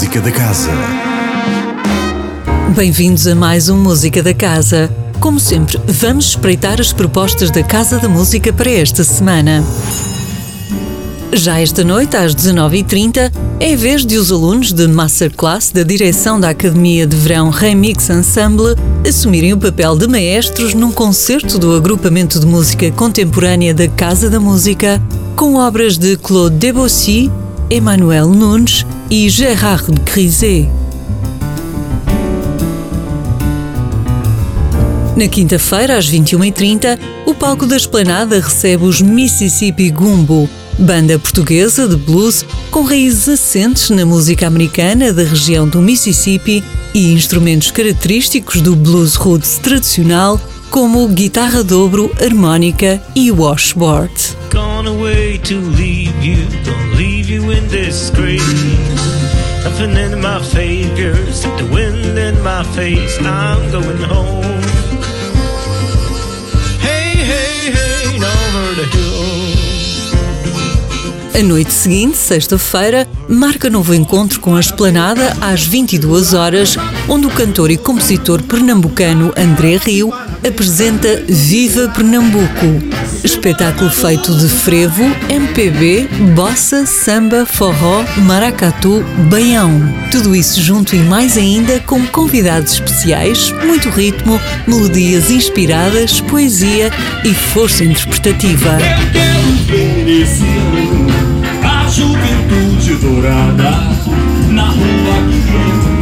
Música da Casa. Bem-vindos a mais um Música da Casa. Como sempre, vamos espreitar as propostas da Casa da Música para esta semana. Já esta noite, às 19h30, é vez de os alunos de Masterclass da direção da Academia de Verão Remix Ensemble assumirem o papel de maestros num concerto do agrupamento de música contemporânea da Casa da Música, com obras de Claude Debussy, Emmanuel Nunes e Gérard Grisé. Na quinta-feira, às 21h30, o palco da Esplanada recebe os Mississippi Gumbo, banda portuguesa de blues com raízes assentes na música americana da região do Mississippi e instrumentos característicos do blues roots tradicional, como guitarra dobro, harmónica e washboard. To leave you, gonna leave you in disgrace. Nothing in my the wind in my face. I'm going home. Hey, hey, hey, over the hill. A noite seguinte, sexta-feira, marca novo encontro com a Esplanada às 22 horas, onde o cantor e compositor pernambucano André Rio apresenta Viva Pernambuco, espetáculo feito de frevo, MPB, bossa, samba, forró, maracatu, baião. Tudo isso junto e mais ainda com convidados especiais, muito ritmo, melodias inspiradas, poesia e força interpretativa. Eu quero a juventude dourada na rua que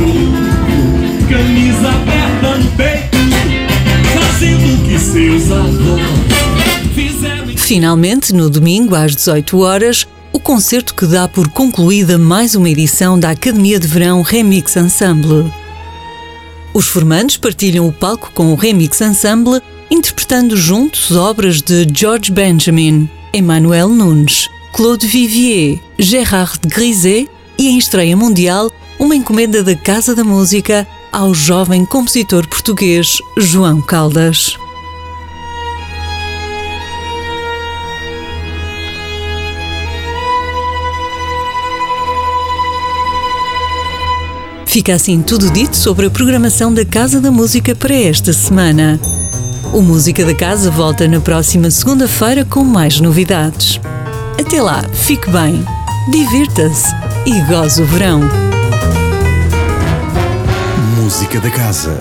Finalmente, no domingo às 18 horas, o concerto que dá por concluída mais uma edição da Academia de Verão Remix Ensemble. Os formandos partilham o palco com o Remix Ensemble, interpretando juntos obras de George Benjamin, Emmanuel Nunes, Claude Vivier, Gérard Grisé e em estreia mundial, uma encomenda da Casa da Música ao jovem compositor português João Caldas. Fica assim tudo dito sobre a programação da Casa da Música para esta semana. O Música da Casa volta na próxima segunda-feira com mais novidades. Até lá, fique bem, divirta-se e goze o verão. Música da Casa.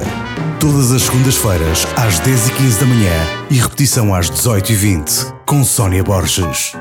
Todas as segundas-feiras, às 10h15 da manhã e repetição às 18h20, com Sónia Borges.